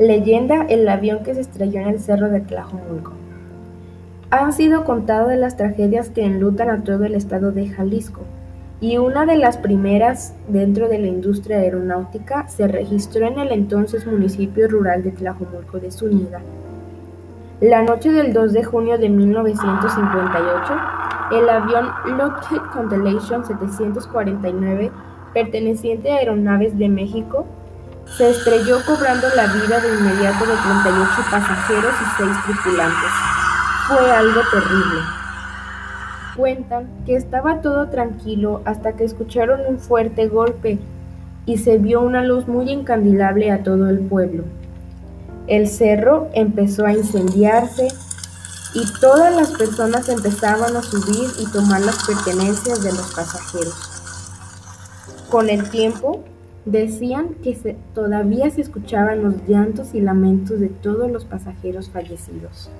Leyenda: El avión que se estrelló en el cerro de Tlajomulco. Han sido contadas las tragedias que enlutan a todo el estado de Jalisco, y una de las primeras dentro de la industria aeronáutica se registró en el entonces municipio rural de Tlajomulco de Zúñiga. La noche del 2 de junio de 1958, el avión Lockheed Constellation 749, perteneciente a Aeronaves de México, se estrelló cobrando la vida de inmediato de 38 pasajeros y 6 tripulantes. Fue algo terrible. Cuentan que estaba todo tranquilo hasta que escucharon un fuerte golpe y se vio una luz muy encandilable a todo el pueblo. El cerro empezó a incendiarse y todas las personas empezaban a subir y tomar las pertenencias de los pasajeros. Con el tiempo, decían que todavía se escuchaban los llantos y lamentos de todos los pasajeros fallecidos.